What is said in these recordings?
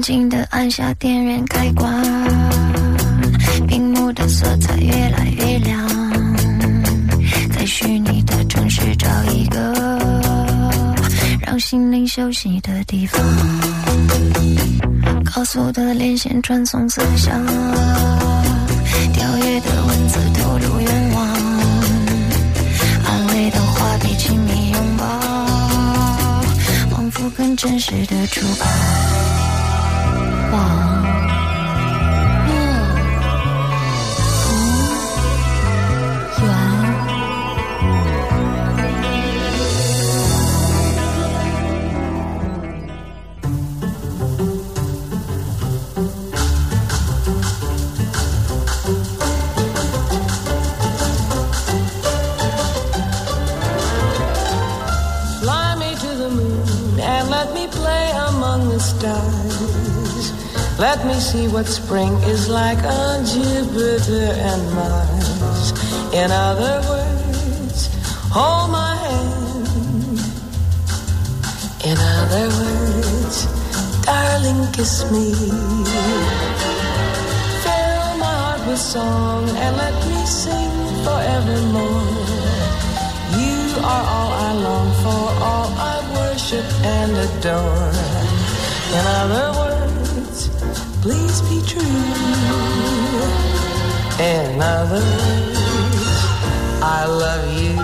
轻轻地按下电源开关，屏幕的色彩越来越亮，在虚拟的城市找一个让心灵休息的地方，高速的连线传送思想，跳跃的文字透露愿望，安慰的话比亲密拥抱，仿佛更真实的触碰。Let me see what spring is like on Jupiter and Mars. In other words, hold my hand. In other words, darling, kiss me. Fill my heart with song and let me sing forevermore. You are all I long for, all I worship and adore. In other words, please be true. In other words, I love you.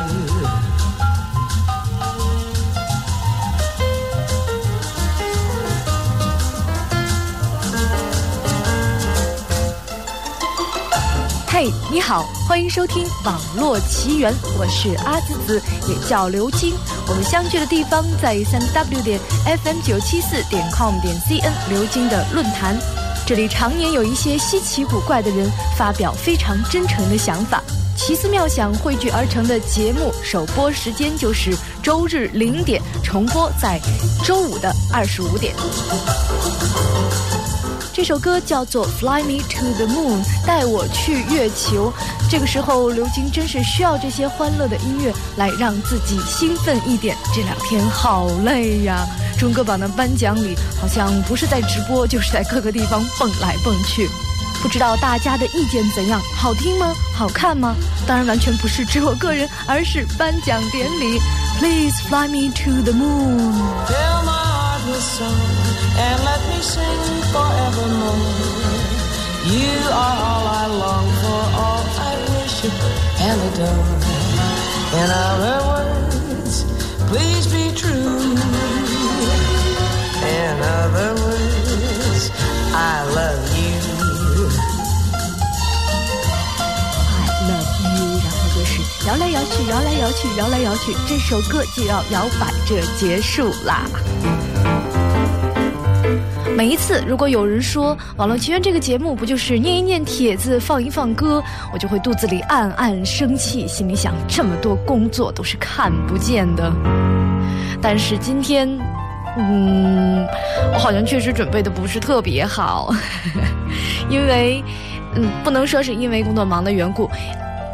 嘿，你好，欢迎收听《网络奇缘》，我是阿紫紫，也叫刘晶。我们相聚的地方在三 w 点 fm 九七四点 com 点 cn，刘晶的论坛。这里常年有一些稀奇古怪的人发表非常真诚的想法，奇思妙想汇聚而成的节目，首播时间就是周日零点，重播在周五的二十五点。这首歌叫做《Fly Me to the Moon》，带我去月球。这个时候，刘晶真是需要这些欢乐的音乐来让自己兴奋一点。这两天好累呀。中歌榜的颁奖礼好像不是在直播，就是在各个地方蹦来蹦去，不知道大家的意见怎样？好听吗？好看吗？当然完全不是指我个人，而是颁奖典礼。Please fly me to the moon. Fill my heart with song and let me sing forevermore. You are all I long for, all I worship and adore. In other words, please be true. In other words, I love you. I love you，然后就是摇来摇去，摇来摇去，摇来摇去，这首歌就要摇摆着结束啦。每一次，如果有人说《网络奇缘》这个节目不就是念一念帖子、放一放歌，我就会肚子里暗暗生气，心里想这么多工作都是看不见的。但是今天。嗯，我好像确实准备的不是特别好，因为，嗯，不能说是因为工作忙的缘故，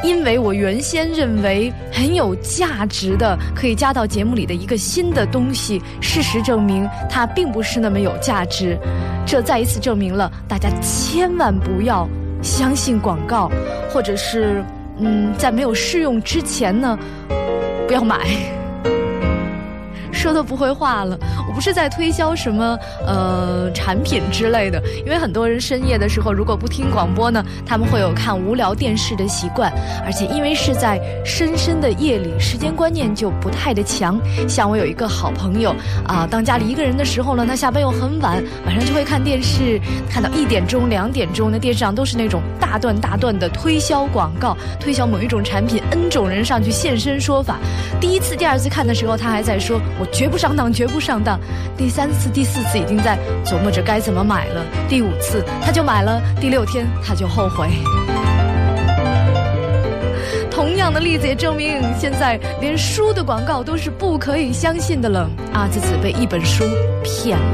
因为我原先认为很有价值的可以加到节目里的一个新的东西，事实证明它并不是那么有价值，这再一次证明了大家千万不要相信广告，或者是，嗯，在没有试用之前呢，不要买。说的不会话了，不是在推销什么呃产品之类的，因为很多人深夜的时候如果不听广播呢，他们会有看无聊电视的习惯，而且因为是在深深的夜里，时间观念就不太的强。像我有一个好朋友啊，当家里一个人的时候呢，他下班又很晚，晚上就会看电视，看到一点钟、两点钟，那电视上都是那种大段大段的推销广告，推销某一种产品，N 种人上去现身说法。第一次、第二次看的时候，他还在说我。绝不上当，绝不上当。第三次、第四次已经在琢磨着该怎么买了。第五次他就买了，第六天他就后悔。同样的例子也证明，现在连书的广告都是不可以相信的了。阿紫紫被一本书骗了。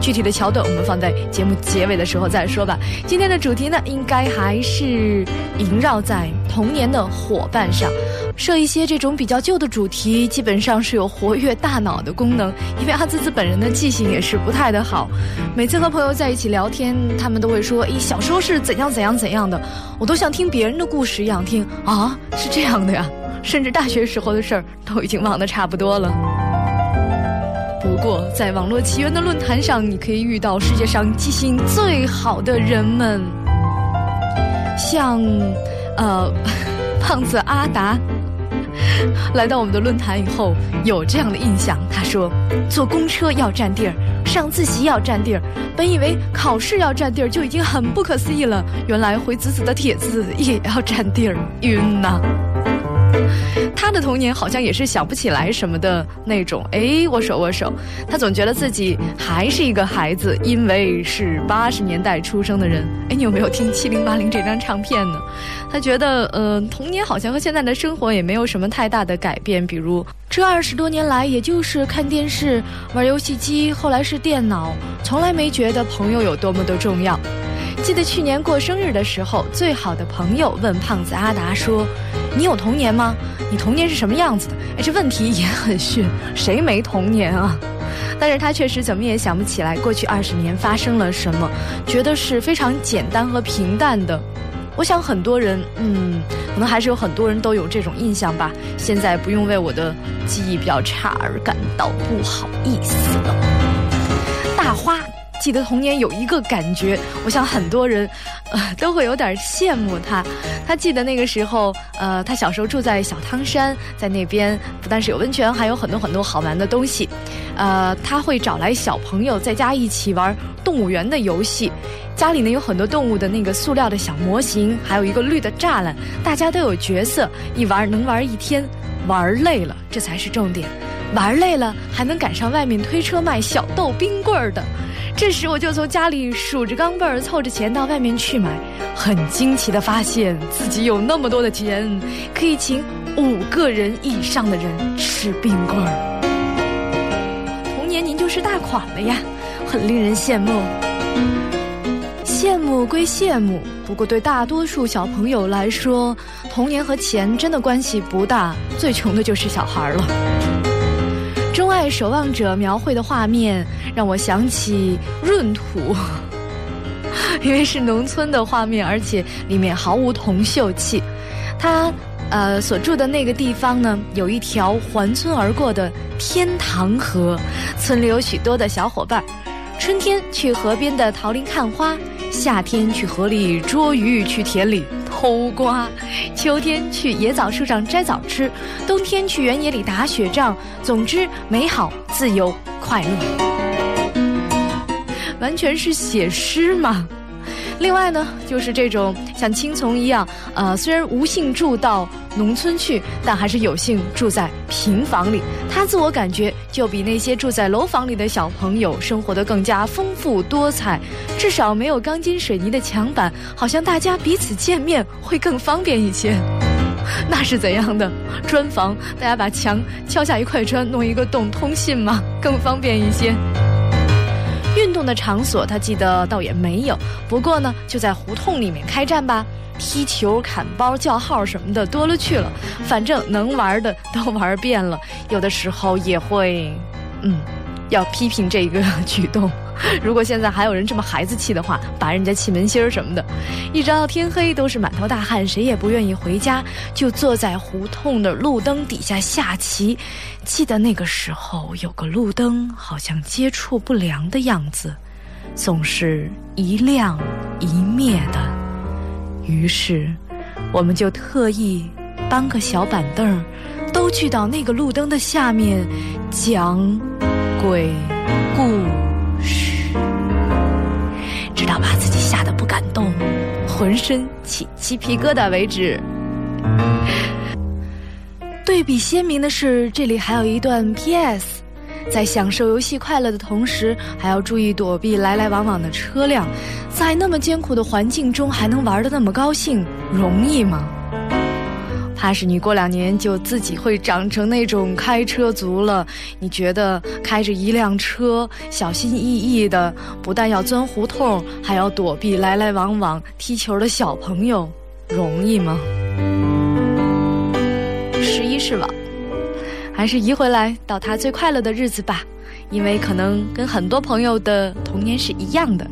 具体的桥段我们放在节目结尾的时候再说吧。今天的主题呢，应该还是萦绕在童年的伙伴上。设一些这种比较旧的主题，基本上是有活跃大脑的功能。因为阿兹兹本人的记性也是不太的好，每次和朋友在一起聊天，他们都会说：“咦，小时候是怎样怎样怎样的。”我都像听别人的故事一样听啊，是这样的呀。甚至大学时候的事儿都已经忘得差不多了。不过，在网络奇缘的论坛上，你可以遇到世界上记性最好的人们，像，呃，胖子阿达，来到我们的论坛以后，有这样的印象。他说，坐公车要占地儿，上自习要占地儿，本以为考试要占地儿就已经很不可思议了，原来回子子的帖子也要占地儿，晕呐！他的童年好像也是想不起来什么的那种，哎，握手握手。他总觉得自己还是一个孩子，因为是八十年代出生的人。哎，你有没有听七零八零这张唱片呢？他觉得，呃，童年好像和现在的生活也没有什么太大的改变。比如这二十多年来，也就是看电视、玩游戏机，后来是电脑，从来没觉得朋友有多么的重要。记得去年过生日的时候，最好的朋友问胖子阿达说：“你有童年吗？你童年是什么样子的？”哎，这问题也很逊，谁没童年啊？但是他确实怎么也想不起来过去二十年发生了什么，觉得是非常简单和平淡的。我想很多人，嗯，可能还是有很多人都有这种印象吧。现在不用为我的记忆比较差而感到不好意思了。大花。记得童年有一个感觉，我想很多人，呃，都会有点羡慕他。他记得那个时候，呃，他小时候住在小汤山，在那边不但是有温泉，还有很多很多好玩的东西。呃，他会找来小朋友在家一起玩动物园的游戏。家里呢有很多动物的那个塑料的小模型，还有一个绿的栅栏，大家都有角色，一玩能玩一天。玩累了，这才是重点。玩累了，还能赶上外面推车卖小豆冰棍儿的。这时我就从家里数着钢镚儿，凑着钱到外面去买，很惊奇的发现自己有那么多的钱，可以请五个人以上的人吃冰棍儿。童年您就是大款了呀，很令人羡慕。羡慕归羡慕，不过对大多数小朋友来说，童年和钱真的关系不大，最穷的就是小孩了。钟爱守望者描绘的画面让我想起闰土，因为是农村的画面，而且里面毫无铜锈气。他呃所住的那个地方呢，有一条环村而过的天堂河，村里有许多的小伙伴，春天去河边的桃林看花，夏天去河里捉鱼，去田里。偷瓜，秋天去野枣树上摘枣吃，冬天去原野里打雪仗。总之，美好、自由、快乐，完全是写诗嘛。另外呢，就是这种像青丛一样，呃，虽然无幸住到农村去，但还是有幸住在平房里。他自我感觉就比那些住在楼房里的小朋友生活的更加丰富多彩，至少没有钢筋水泥的墙板，好像大家彼此见面会更方便一些。那是怎样的砖房？大家把墙敲下一块砖，弄一个洞通信吗？更方便一些。的场所，他记得倒也没有。不过呢，就在胡同里面开战吧，踢球、砍包、叫号什么的多了去了。反正能玩的都玩遍了，有的时候也会，嗯，要批评这个举动。如果现在还有人这么孩子气的话，拔人家气门芯儿什么的，一直到天黑都是满头大汗，谁也不愿意回家，就坐在胡同的路灯底下下棋。记得那个时候有个路灯，好像接触不良的样子，总是一亮一灭的。于是，我们就特意搬个小板凳，都聚到那个路灯的下面讲鬼故事。直到把自己吓得不敢动，浑身起鸡皮疙瘩为止。对比鲜明的是，这里还有一段 P.S.：在享受游戏快乐的同时，还要注意躲避来来往往的车辆。在那么艰苦的环境中，还能玩的那么高兴，容易吗？怕是你过两年就自己会长成那种开车族了。你觉得开着一辆车，小心翼翼的，不但要钻胡同，还要躲避来来往往踢球的小朋友，容易吗？十一是网。还是移回来到他最快乐的日子吧，因为可能跟很多朋友的童年是一样的。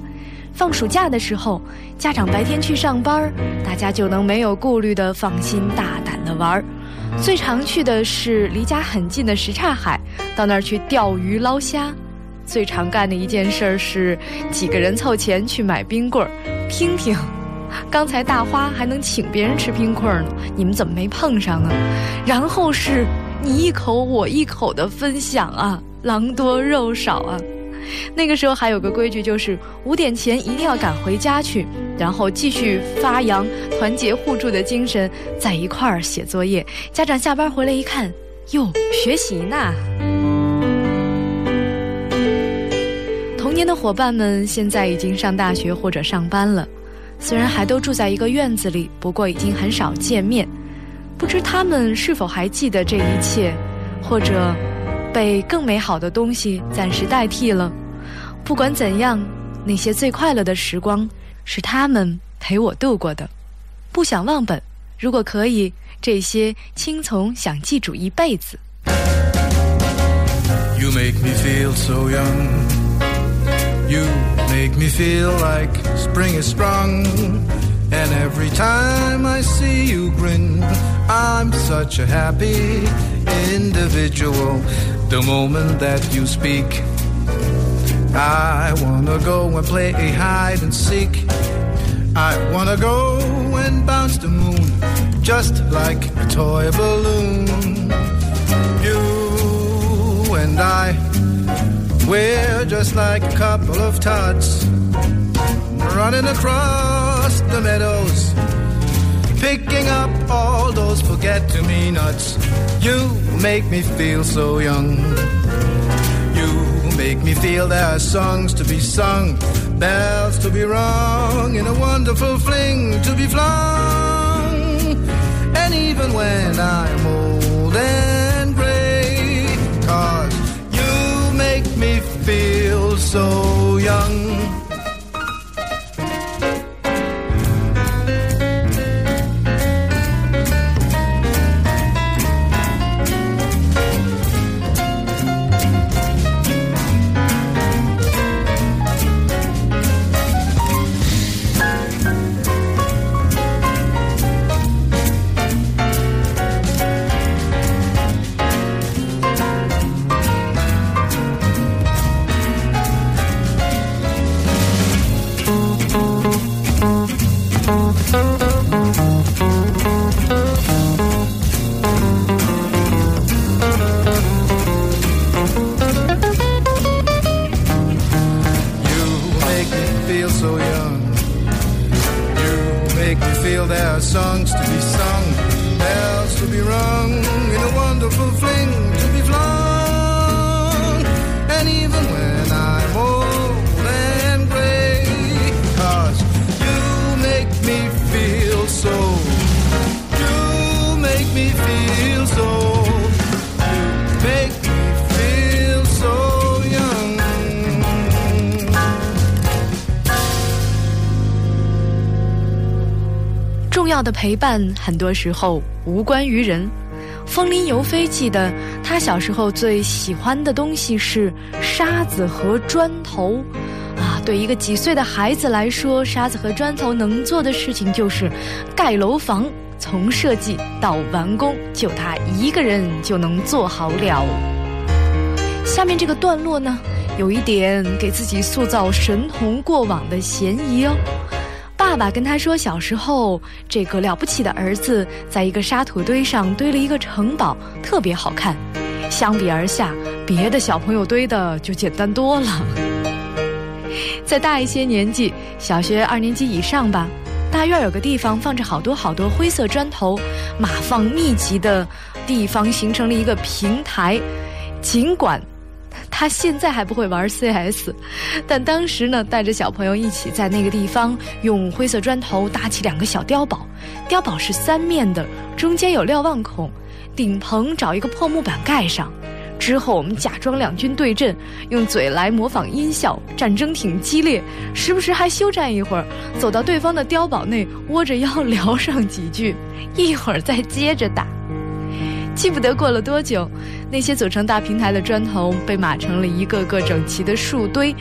放暑假的时候，家长白天去上班，大家就能没有顾虑的放心大胆的玩。最常去的是离家很近的什刹海，到那儿去钓鱼捞虾。最常干的一件事是几个人凑钱去买冰棍儿，听听。刚才大花还能请别人吃冰棍儿呢，你们怎么没碰上呢？然后是。你一口我一口的分享啊，狼多肉少啊。那个时候还有个规矩，就是五点前一定要赶回家去，然后继续发扬团结互助的精神，在一块儿写作业。家长下班回来一看，哟，学习呢。童年的伙伴们现在已经上大学或者上班了，虽然还都住在一个院子里，不过已经很少见面。不知他们是否还记得这一切，或者被更美好的东西暂时代替了。不管怎样，那些最快乐的时光是他们陪我度过的，不想忘本。如果可以，这些青葱想记住一辈子。You make me feel so young. You make me feel like spring is sprung. And every time I see you grin, I'm such a happy individual. The moment that you speak, I wanna go and play hide and seek. I wanna go and bounce the moon, just like a toy balloon. You and I, we're just like a couple of tots running across the meadows, picking up all those forget to me nuts. You make me feel so young. You make me feel there are songs to be sung, bells to be rung, in a wonderful fling to be flung. And even when I'm old and gray, cause you make me feel so young. 陪伴很多时候无关于人。风铃游飞记得他小时候最喜欢的东西是沙子和砖头，啊，对一个几岁的孩子来说，沙子和砖头能做的事情就是盖楼房，从设计到完工，就他一个人就能做好了。下面这个段落呢，有一点给自己塑造神童过往的嫌疑哦。爸爸跟他说，小时候这个了不起的儿子在一个沙土堆上堆了一个城堡，特别好看。相比而下，别的小朋友堆的就简单多了。再大一些年纪，小学二年级以上吧，大院有个地方放着好多好多灰色砖头，码放密集的地方形成了一个平台。尽管。他现在还不会玩 CS，但当时呢，带着小朋友一起在那个地方用灰色砖头搭起两个小碉堡，碉堡是三面的，中间有瞭望孔，顶棚找一个破木板盖上。之后我们假装两军对阵，用嘴来模仿音效，战争挺激烈，时不时还休战一会儿，走到对方的碉堡内窝着腰聊上几句，一会儿再接着打。记不得过了多久，那些组成大平台的砖头被码成了一个个整齐的树堆，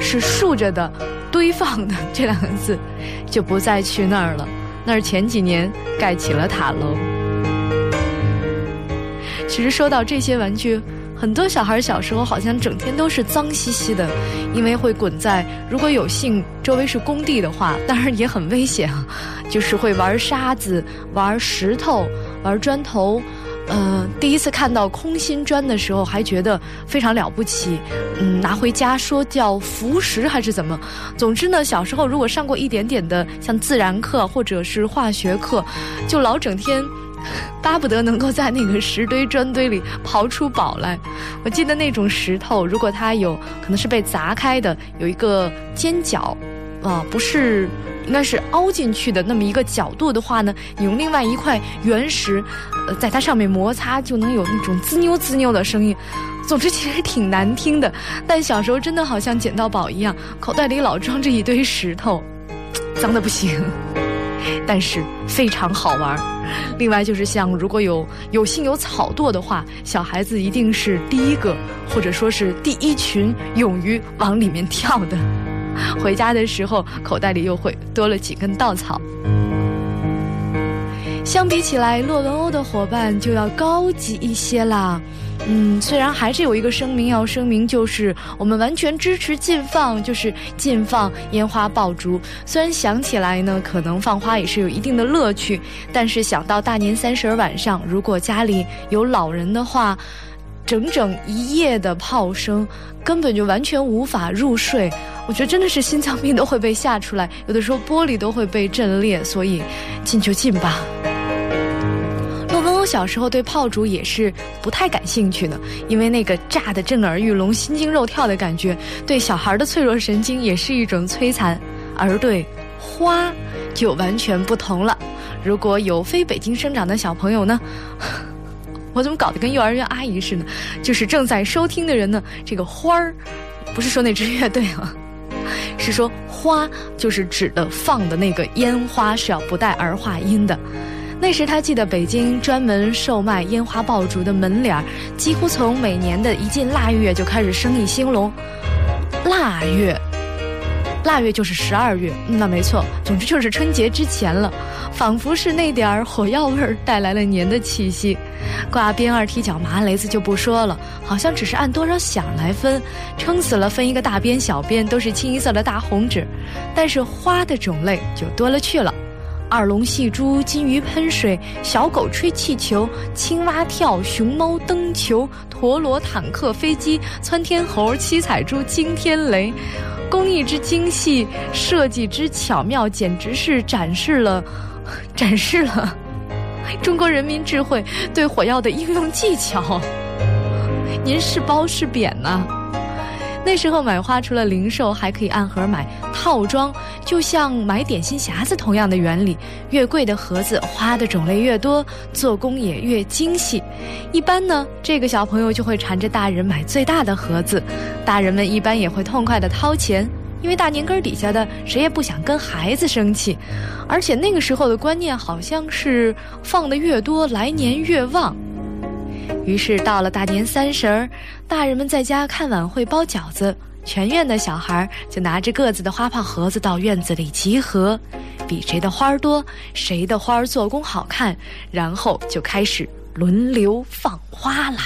是竖着的、堆放的这两个字，就不再去那儿了。那儿前几年盖起了塔楼。其实说到这些玩具。很多小孩小时候好像整天都是脏兮兮的，因为会滚在如果有幸周围是工地的话，当然也很危险啊，就是会玩沙子、玩石头、玩砖头。呃，第一次看到空心砖的时候，还觉得非常了不起。嗯，拿回家说叫浮石还是怎么？总之呢，小时候如果上过一点点的像自然课或者是化学课，就老整天。巴不得能够在那个石堆砖堆里刨出宝来。我记得那种石头，如果它有可能是被砸开的，有一个尖角，啊，不是，应该是凹进去的那么一个角度的话呢，你用另外一块原石，在它上面摩擦，就能有那种滋扭滋扭的声音。总之，其实挺难听的。但小时候真的好像捡到宝一样，口袋里老装着一堆石头，脏的不行。但是非常好玩另外就是像如果有有幸有草垛的话，小孩子一定是第一个，或者说是第一群勇于往里面跳的。回家的时候，口袋里又会多了几根稻草。相比起来，洛文欧的伙伴就要高级一些啦。嗯，虽然还是有一个声明要声明，就是我们完全支持禁放，就是禁放烟花爆竹。虽然想起来呢，可能放花也是有一定的乐趣，但是想到大年三十晚上，如果家里有老人的话，整整一夜的炮声，根本就完全无法入睡。我觉得真的是心脏病都会被吓出来，有的时候玻璃都会被震裂，所以禁就禁吧。我小时候对炮竹也是不太感兴趣的，因为那个炸得震耳欲聋、心惊肉跳的感觉，对小孩的脆弱神经也是一种摧残。而对花就完全不同了。如果有非北京生长的小朋友呢，我怎么搞得跟幼儿园阿姨似的？就是正在收听的人呢，这个花儿，不是说那支乐队啊，是说花，就是指的放的那个烟花是要不带儿化音的。那时他记得北京专门售卖烟花爆竹的门脸儿，几乎从每年的一进腊月就开始生意兴隆。腊月，腊月就是十二月，那没错，总之就是春节之前了，仿佛是那点儿火药味儿带来了年的气息。挂鞭二踢脚麻雷子就不说了，好像只是按多少响来分，撑死了分一个大鞭小鞭都是清一色的大红纸，但是花的种类就多了去了。二龙戏珠，金鱼喷水，小狗吹气球，青蛙跳，熊猫蹬球，陀螺、坦克、飞机，窜天猴，七彩珠，惊天雷，工艺之精细，设计之巧妙，简直是展示了，展示了 中国人民智慧对火药的应用技巧。您是褒是贬呢？那时候买花除了零售，还可以按盒买套装，就像买点心匣子同样的原理。越贵的盒子，花的种类越多，做工也越精细。一般呢，这个小朋友就会缠着大人买最大的盒子，大人们一般也会痛快的掏钱，因为大年根底下的谁也不想跟孩子生气。而且那个时候的观念好像是放的越多，来年越旺。于是到了大年三十儿，大人们在家看晚会包饺子，全院的小孩就拿着各自的花炮盒子到院子里集合，比谁的花儿多，谁的花儿做工好看，然后就开始轮流放花啦。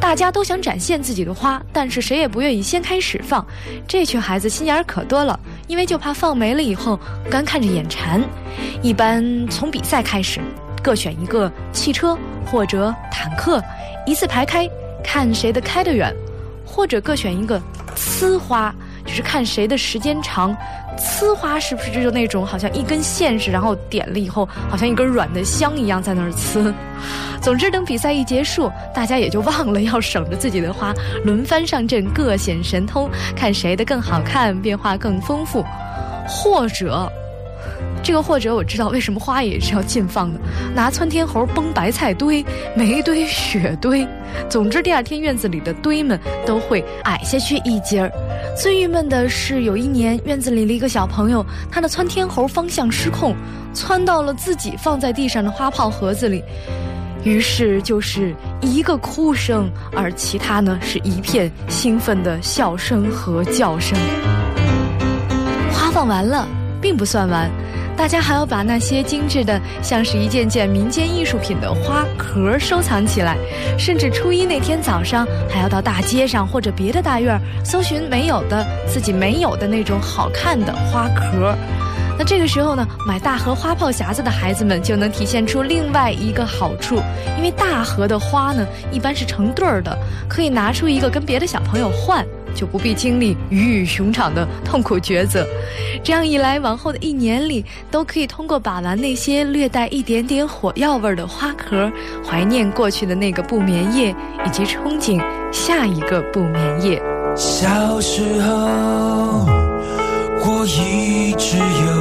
大家都想展现自己的花，但是谁也不愿意先开始放。这群孩子心眼儿可多了，因为就怕放没了以后干看着眼馋。一般从比赛开始。各选一个汽车或者坦克，一字排开，看谁的开得远；或者各选一个呲花，就是看谁的时间长。呲花是不是就那种好像一根线似的，然后点了以后，好像一根软的香一样在那儿呲？总之，等比赛一结束，大家也就忘了要省着自己的花，轮番上阵，各显神通，看谁的更好看，变化更丰富。或者。这个或者我知道为什么花也是要禁放的，拿窜天猴崩白菜堆、煤堆、雪堆，总之第二天院子里的堆们都会矮下去一截儿。最郁闷的是，有一年院子里的一个小朋友，他的窜天猴方向失控，窜到了自己放在地上的花炮盒子里，于是就是一个哭声，而其他呢是一片兴奋的笑声和叫声。花放完了，并不算完。大家还要把那些精致的，像是一件件民间艺术品的花壳收藏起来，甚至初一那天早上还要到大街上或者别的大院搜寻没有的、自己没有的那种好看的花壳。那这个时候呢，买大盒花炮匣子的孩子们就能体现出另外一个好处，因为大盒的花呢一般是成对儿的，可以拿出一个跟别的小朋友换。就不必经历鱼与熊掌的痛苦抉择，这样一来，往后的一年里都可以通过把玩那些略带一点点火药味的花壳，怀念过去的那个不眠夜，以及憧憬下一个不眠夜。小时候，我一直有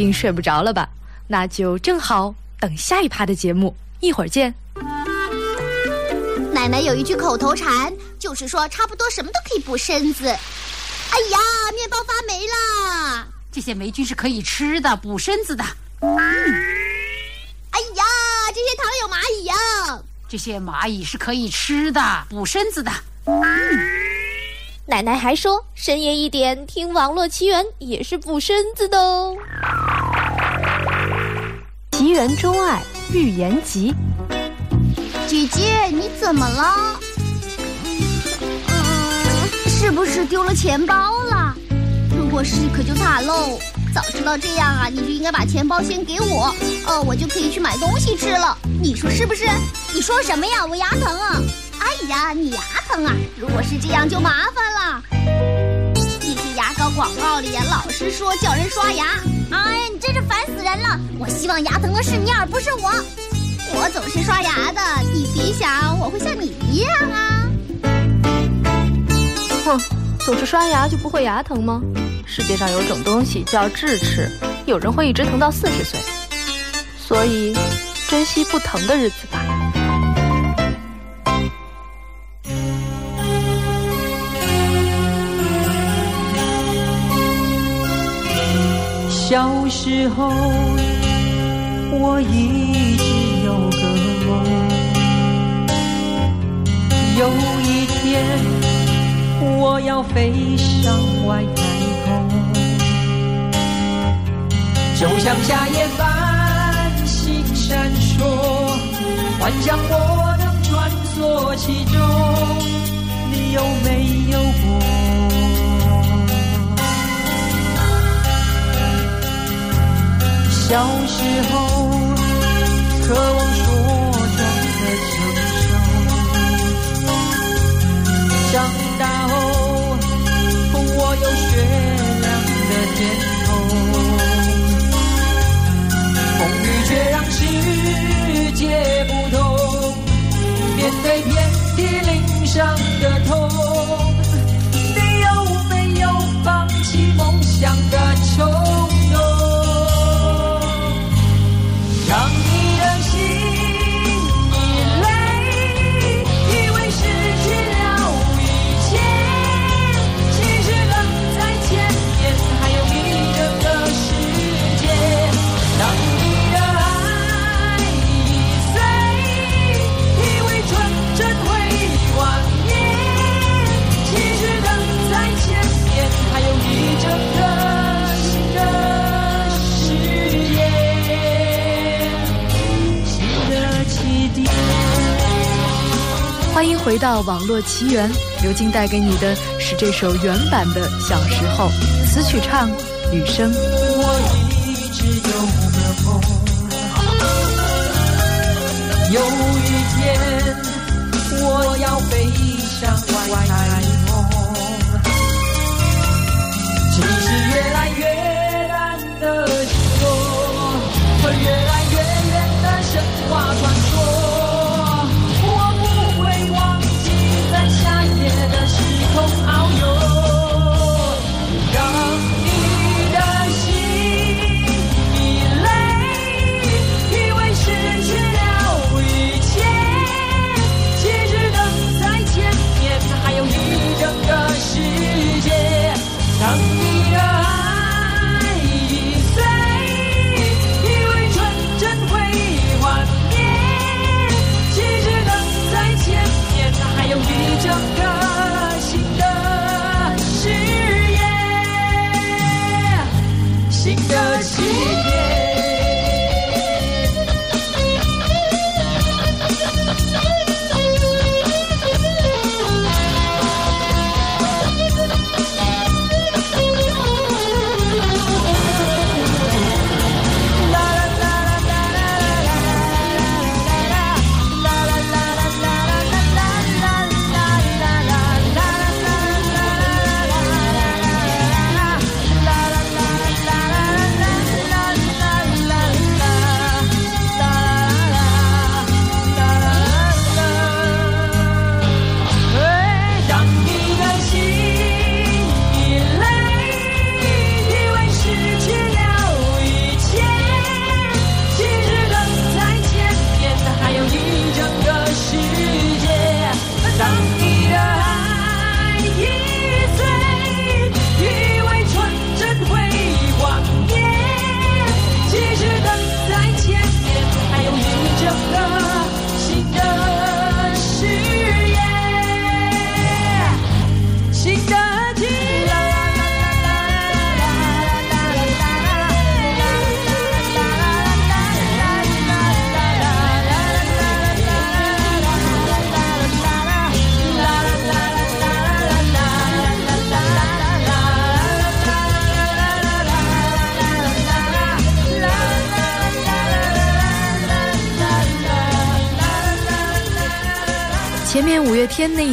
定睡不着了吧？那就正好等下一趴的节目，一会儿见。奶奶有一句口头禅，就是说差不多什么都可以补身子。哎呀，面包发霉啦！这些霉菌是可以吃的，补身子的。哎呀，这些糖有蚂蚁呀！这些蚂蚁是可以吃的，补身子的。奶奶还说，深夜一点听网络奇缘也是补身子的哦。奇缘钟爱预言集，姐姐，你怎么了？嗯，是不是丢了钱包了？如果是，可就惨喽。早知道这样啊，你就应该把钱包先给我，呃，我就可以去买东西吃了。你说是不是？你说什么呀？我牙疼啊！哎呀，你牙疼啊？如果是这样就麻烦了。广告里呀，老是说叫人刷牙。哎呀，你真是烦死人了！我希望牙疼的是你，而不是我。我总是刷牙的，你别想我会像你一样啊。哼，总是刷牙就不会牙疼吗？世界上有种东西叫智齿，有人会一直疼到四十岁，所以珍惜不疼的日子吧。小时候，我一直有个梦，有一天我要飞上外太空，就像夏夜繁星闪烁，幻想我能穿梭其中，你有没有过？小时候，渴望说中的成熟；长大后风，我有雪亮的天空。风雨却让世界不同，面对遍体鳞伤的痛，你有没有放弃梦想的冲回到网络奇缘，刘晶带给你的是这首原版的《小时候》，词曲唱雨生。我一直有个梦，有一天我要飞向外太空。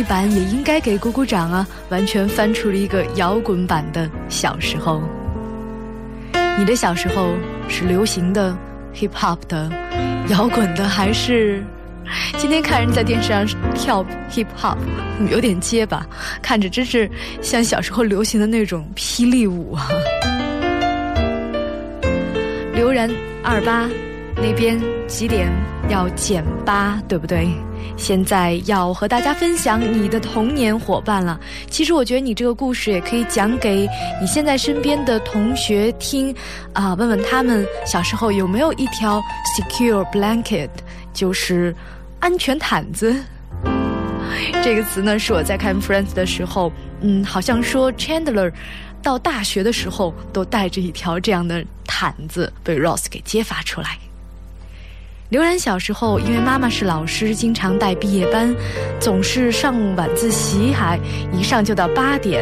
版也应该给鼓鼓掌啊，完全翻出了一个摇滚版的小时候。你的小时候是流行的、hip hop 的、摇滚的，还是？今天看人在电视上跳 hip hop，有点结巴，看着真是像小时候流行的那种霹雳舞啊。刘然二八那边几点要减八，对不对？现在要和大家分享你的童年伙伴了。其实我觉得你这个故事也可以讲给你现在身边的同学听啊，问问他们小时候有没有一条 secure blanket，就是安全毯子。这个词呢，是我在看 Friends 的时候，嗯，好像说 Chandler 到大学的时候都带着一条这样的毯子被 Ross 给揭发出来。刘然小时候，因为妈妈是老师，经常带毕业班，总是上晚自习，还一上就到八点。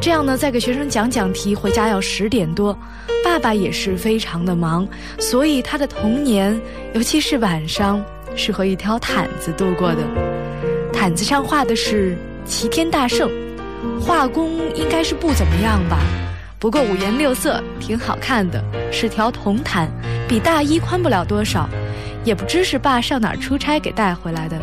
这样呢，再给学生讲讲题，回家要十点多。爸爸也是非常的忙，所以他的童年，尤其是晚上，是和一条毯子度过的。毯子上画的是齐天大圣，画工应该是不怎么样吧，不过五颜六色，挺好看的，是条铜毯，比大衣宽不了多少。也不知是爸上哪儿出差给带回来的。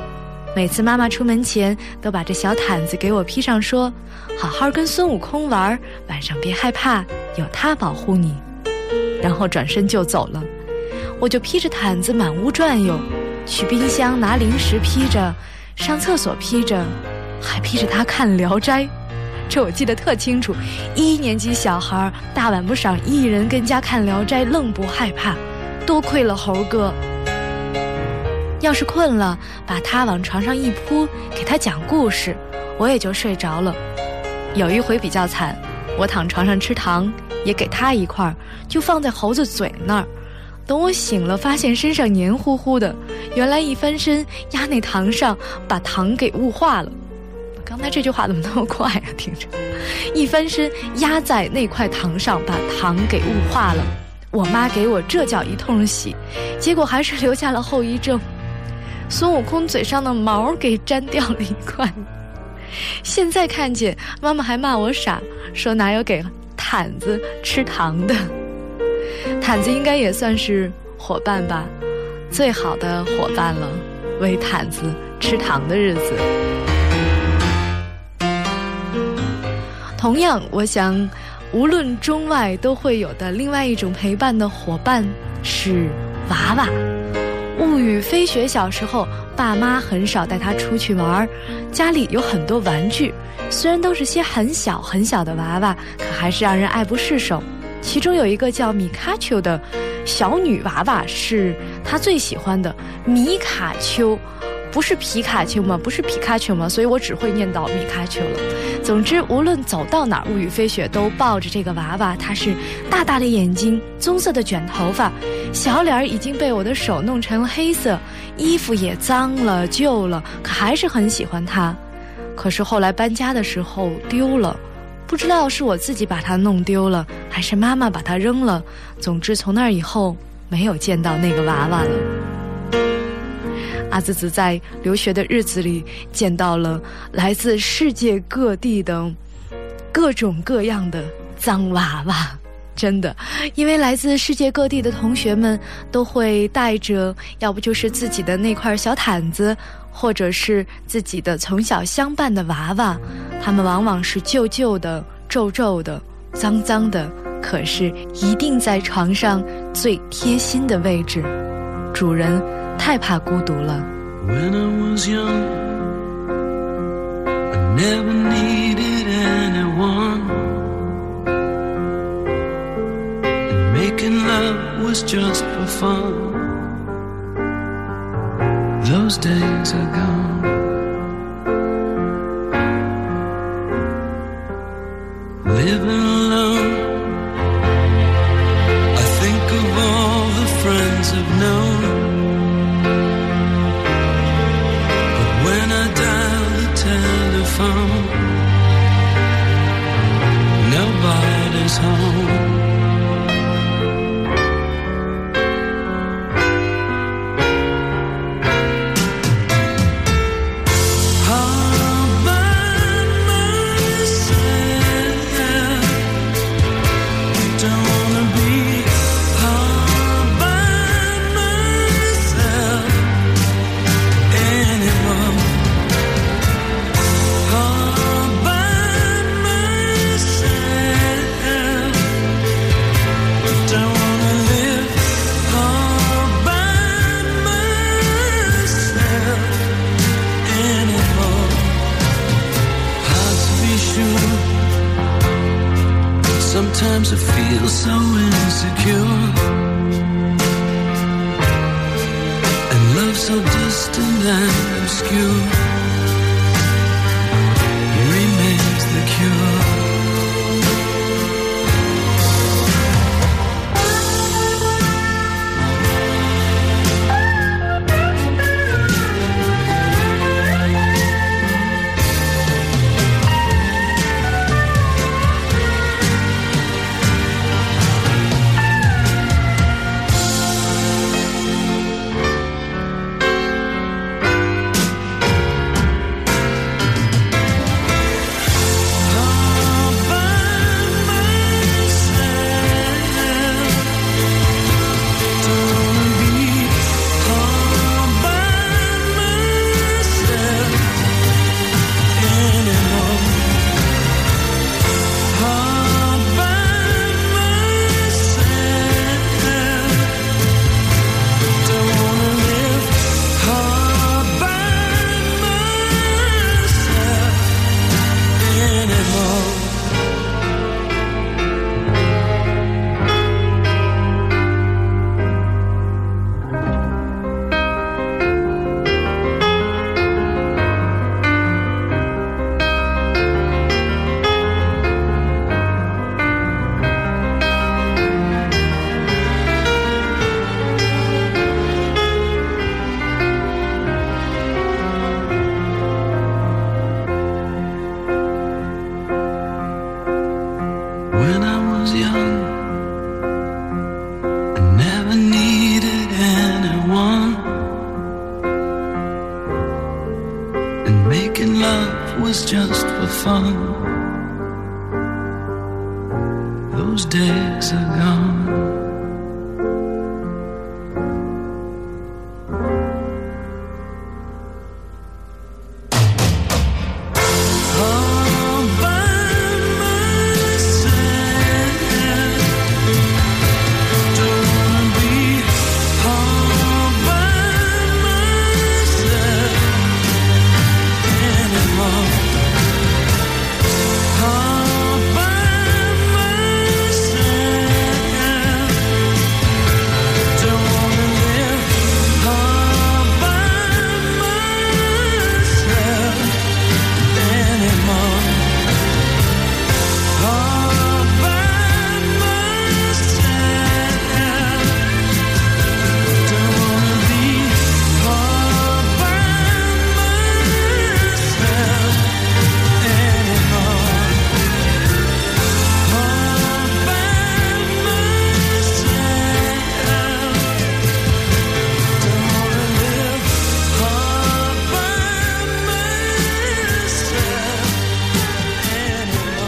每次妈妈出门前都把这小毯子给我披上，说：“好好跟孙悟空玩，晚上别害怕，有他保护你。”然后转身就走了。我就披着毯子满屋转悠，去冰箱拿零食披着，上厕所披着，还披着它看《聊斋》。这我记得特清楚。一年级小孩大晚不晌一人跟家看《聊斋》，愣不害怕。多亏了猴哥。要是困了，把他往床上一铺，给他讲故事，我也就睡着了。有一回比较惨，我躺床上吃糖，也给他一块儿，就放在猴子嘴那儿。等我醒了，发现身上黏糊糊的，原来一翻身压那糖上，把糖给雾化了。刚才这句话怎么那么快啊？听着，一翻身压在那块糖上，把糖给雾化了。我妈给我这叫一通洗，结果还是留下了后遗症。孙悟空嘴上的毛给粘掉了一块，现在看见妈妈还骂我傻，说哪有给毯子吃糖的？毯子应该也算是伙伴吧，最好的伙伴了，喂毯子吃糖的日子。同样，我想，无论中外都会有的另外一种陪伴的伙伴是娃娃。物语飞雪小时候，爸妈很少带他出去玩儿，家里有很多玩具，虽然都是些很小很小的娃娃，可还是让人爱不释手。其中有一个叫米卡丘的小女娃娃，是他最喜欢的。米卡丘，不是皮卡丘吗？不是皮卡丘吗？所以我只会念到米卡丘了。总之，无论走到哪儿，物语飞雪都抱着这个娃娃。它是大大的眼睛，棕色的卷头发。小脸儿已经被我的手弄成了黑色，衣服也脏了旧了，可还是很喜欢它。可是后来搬家的时候丢了，不知道是我自己把它弄丢了，还是妈妈把它扔了。总之从那以后没有见到那个娃娃了。阿紫紫在留学的日子里见到了来自世界各地的各种各样的脏娃娃。真的，因为来自世界各地的同学们都会带着，要不就是自己的那块小毯子，或者是自己的从小相伴的娃娃，他们往往是旧旧的、皱皱的、脏脏的，可是一定在床上最贴心的位置。主人 太怕孤独了。 When I was young, I never needed anyone. And making love was just for fun. Those days are gone. Living alone, I think of all the friends I've known. Nobody's home. Sometimes I feel so insecure. And love so distant and obscure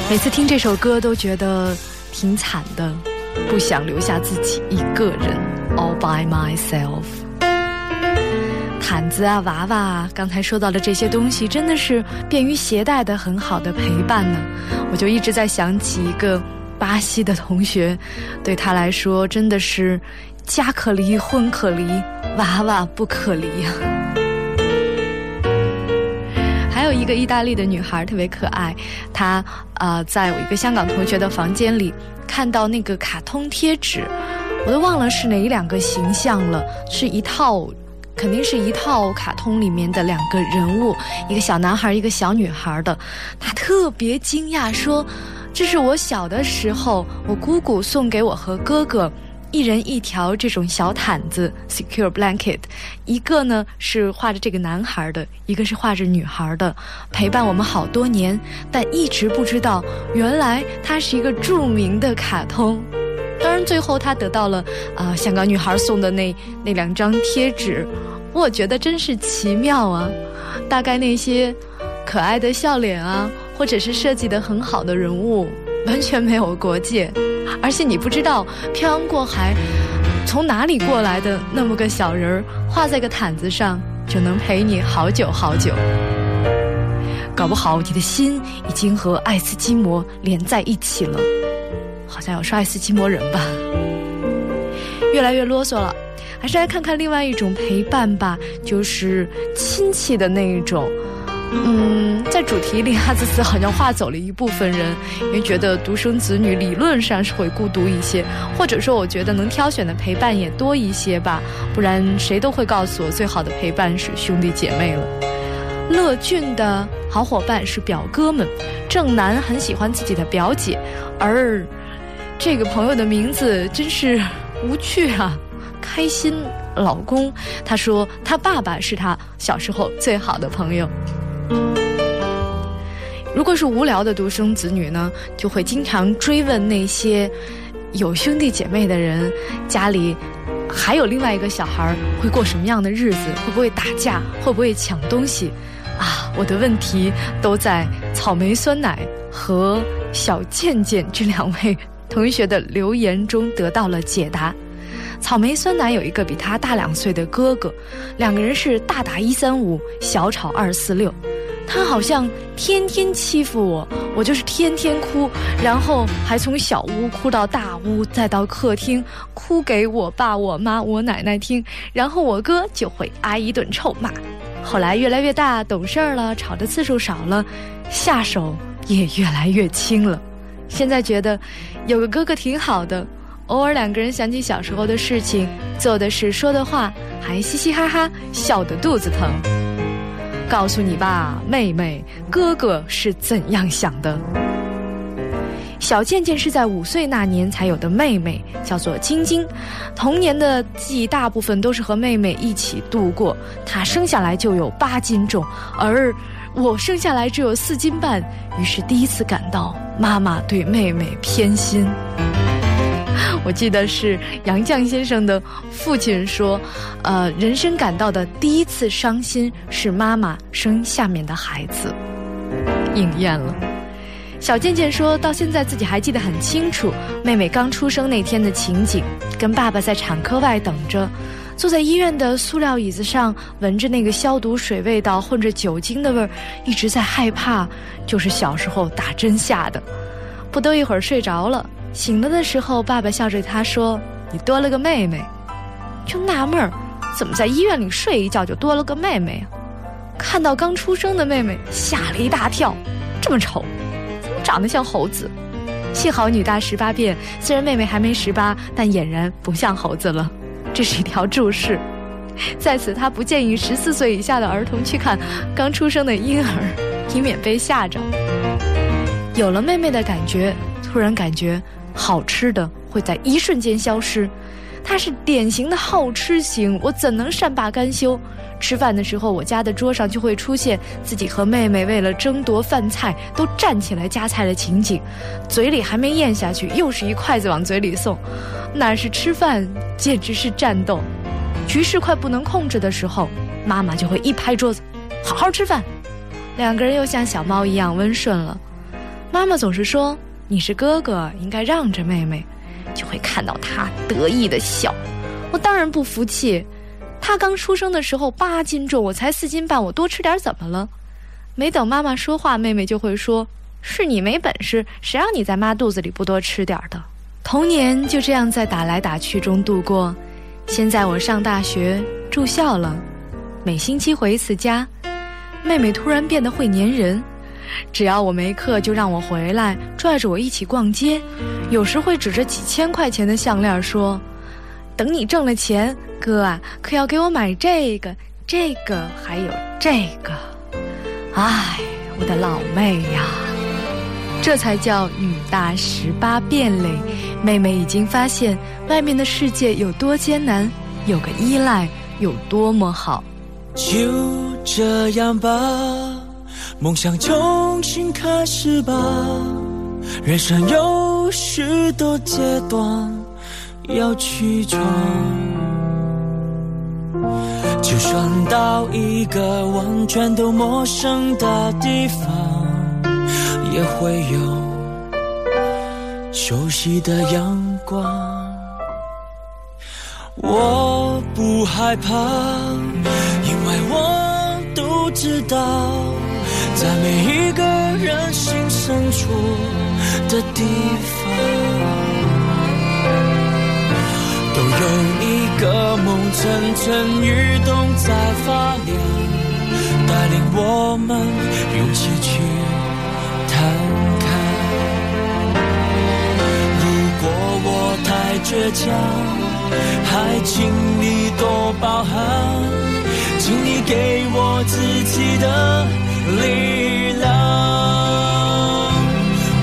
每次听这首歌都觉得挺惨的，不想留下自己一个人，all by myself。毯子啊，娃娃，刚才说到的这些东西，真的是便于携带的很好的陪伴呢。我就一直在想起一个巴西的同学，对他来说真的是家可离，婚可离，娃娃不可离呀、个意大利的女孩特别可爱，她呃，在我一个香港同学的房间里看到那个卡通贴纸，我都忘了是哪两个形象了，是一套。肯定是一套卡通里面的两个人物，一个小男孩，一个小女孩的。她特别惊讶，说：“这是我小的时候，我姑姑送给我和哥哥一人一条这种小毯子 （secure blanket），一个呢是画着这个男孩的，一个是画着女孩的，陪伴我们好多年，但一直不知道原来它是一个著名的卡通。当然，最后他得到了啊、香港女孩送的那那两张贴纸，我觉得真是奇妙啊！大概那些可爱的笑脸啊，或者是设计的很好的人物，完全没有国界，而且你不知道漂洋过海从哪里过来的那么个小人儿，画在个毯子上就能陪你好久好久。搞不好你的心已经和爱斯基摩连在一起了。好像要说爱斯基摩人吧，越来越啰嗦了，还是来看看另外一种陪伴吧，就是亲戚的那一种。嗯，在主题里，哈兹斯好像划走了一部分人，因为觉得独生子女理论上是会孤独一些，或者说我觉得能挑选的陪伴也多一些吧，不然谁都会告诉我，最好的陪伴是兄弟姐妹了。乐俊的好伙伴是表哥们，正南很喜欢自己的表姐，而这个朋友的名字真是无趣啊！开心老公，他说他爸爸是他小时候最好的朋友。如果是无聊的独生子女呢，就会经常追问那些有兄弟姐妹的人，家里还有另外一个小孩会过什么样的日子，会不会打架，会不会抢东西。啊，我的问题都在草莓酸奶和小健健这两位同学的留言中得到了解答。草莓酸奶有一个比他大两岁的哥哥，两个人是大打一三五，小吵二四六。他好像天天欺负我，我就是天天哭，然后还从小屋哭到大屋，再到客厅哭给我爸、我妈、我奶奶听，然后我哥就会挨一顿臭骂。后来越来越大，懂事儿了，吵的次数少了，下手也越来越轻了。现在觉得有个哥哥挺好的，偶尔两个人想起小时候的事情，做的事，说的话，还嘻嘻哈哈，笑得肚子疼。告诉你吧，妹妹，哥哥是怎样想的。小健健是在五岁那年才有的妹妹，叫做晶晶。童年的记忆大部分都是和妹妹一起度过。她生下来就有八斤重，而我生下来只有四斤半，于是第一次感到妈妈对妹妹偏心。我记得是杨绛先生的父亲说，呃，人生感到的第一次伤心是妈妈生下面的孩子，应验了。小健健说到现在自己还记得很清楚，妹妹刚出生那天的情景，跟爸爸在产科外等着，坐在医院的塑料椅子上，闻着那个消毒水味道混着酒精的味儿，一直在害怕，就是小时候打针吓的。不多一会儿睡着了，醒了的时候，爸爸笑着他说：“你多了个妹妹。”就纳闷儿，怎么在医院里睡一觉就多了个妹妹啊？看到刚出生的妹妹，吓了一大跳，这么丑。怎么长得像猴子，幸好女大十八变。虽然妹妹还没十八，但俨然不像猴子了。这是一条注释，在此他不建议十四岁以下的儿童去看刚出生的婴儿，以免被吓着。有了妹妹的感觉，突然感觉好吃的会在一瞬间消失。她是典型的好吃型，我怎能善罢甘休？吃饭的时候，我家的桌上就会出现自己和妹妹为了争夺饭菜都站起来夹菜的情景，嘴里还没咽下去，又是一筷子往嘴里送，那是吃饭，简直是战斗。局势快不能控制的时候，妈妈就会一拍桌子：“好好吃饭。”两个人又像小猫一样温顺了。妈妈总是说：“你是哥哥，应该让着妹妹。”就会看到他得意的笑。我当然不服气。他刚出生的时候八斤重，我才四斤半，我多吃点怎么了？没等妈妈说话，妹妹就会说：“是你没本事，谁让你在妈肚子里不多吃点的？”童年就这样在打来打去中度过。现在我上大学住校了，每星期回一次家。妹妹突然变得会粘人，只要我没课，就让我回来，拽着我一起逛街。有时会指着几千块钱的项链说：“等你挣了钱。”哥啊，可要给我买这个、这个，还有这个。唉，我的老妹呀，这才叫女大十八变嘞。妹妹已经发现外面的世界有多艰难，有个依赖有多么好。就这样吧，梦想重新开始吧。人生有许多阶段要去闯。就算到一个完全都陌生的地方，也会有熟悉的阳光。我不害怕，因为我都知道，在每一个人心深处的地方。都有一个梦，蠢蠢欲动在发亮，带领我们勇气去摊开。如果我太倔强，还请你多包涵，请你给我自己的力量。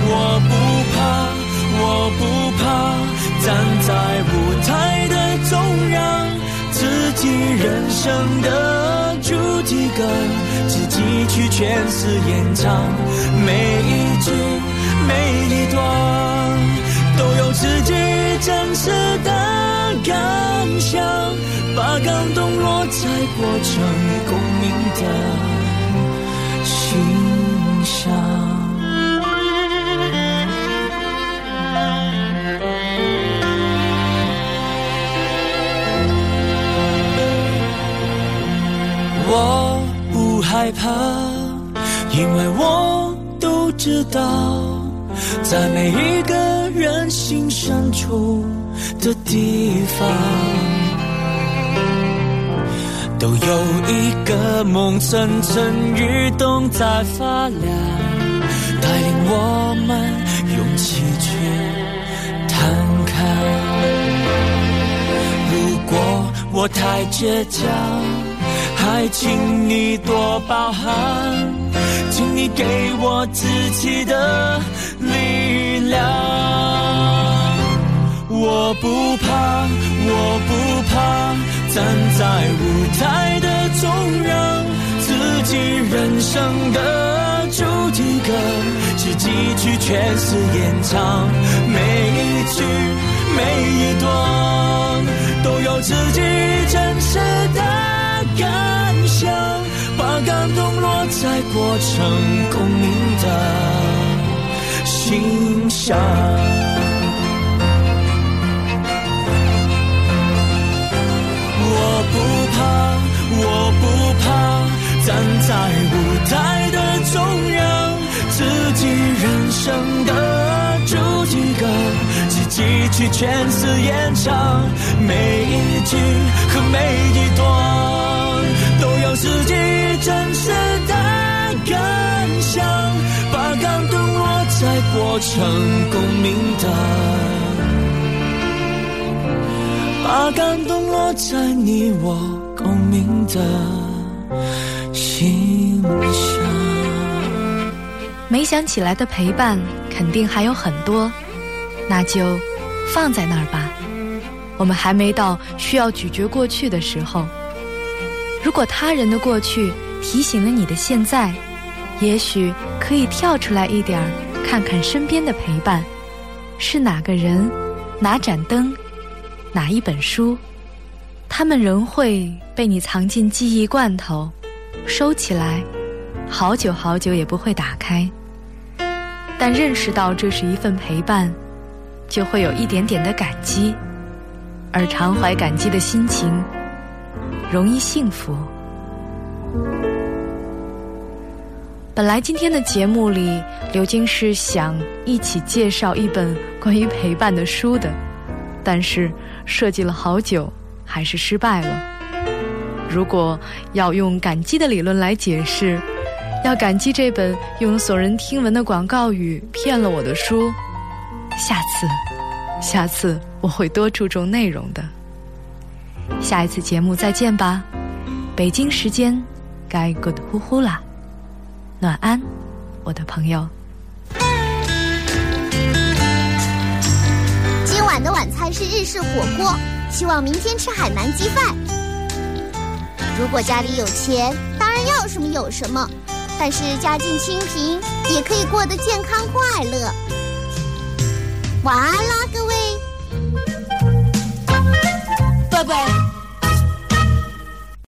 我不怕，我不怕，站在舞台的中央，自己人生的主题歌，自己去诠释演唱，每一句每一段都有自己真实的感想，把感动落在过程共鸣的我不害怕，因为我都知道，在每一个人心深处的地方，都有一个梦蠢蠢欲动在发亮，带领我们勇气去摊开。如果我太倔强。还请你多包涵，请你给我自己的力量。我不怕，我不怕，站在舞台的中央，自己人生的主题歌，自己去诠释演唱，每一句每一段都有自己真实的。感想，把感动落在过程共鸣的心上。我不怕，我不怕，站在舞台的中央，自己人生的主题歌，自己去诠释演唱，每一句和每一段。都有自己真实的感想，把感动落在过程共鸣的，把感动落在你我共鸣的心上。没想起来的陪伴肯定还有很多，那就放在那儿吧。我们还没到需要咀嚼过去的时候。如果他人的过去提醒了你的现在，也许可以跳出来一点儿，看看身边的陪伴，是哪个人、哪盏灯、哪一本书，他们仍会被你藏进记忆罐头，收起来，好久好久也不会打开。但认识到这是一份陪伴，就会有一点点的感激，而常怀感激的心情。容易幸福。本来今天的节目里，刘晶是想一起介绍一本关于陪伴的书的，但是设计了好久，还是失败了。如果要用感激的理论来解释，要感激这本用耸人听闻的广告语骗了我的书，下次，下次我会多注重内容的。下一次节目再见吧，北京时间该 good 呼呼啦，暖安，我的朋友。今晚的晚餐是日式火锅，希望明天吃海南鸡饭。如果家里有钱，当然要什么有什么，但是家境清贫也可以过得健康快乐。晚安啦各位。拜拜。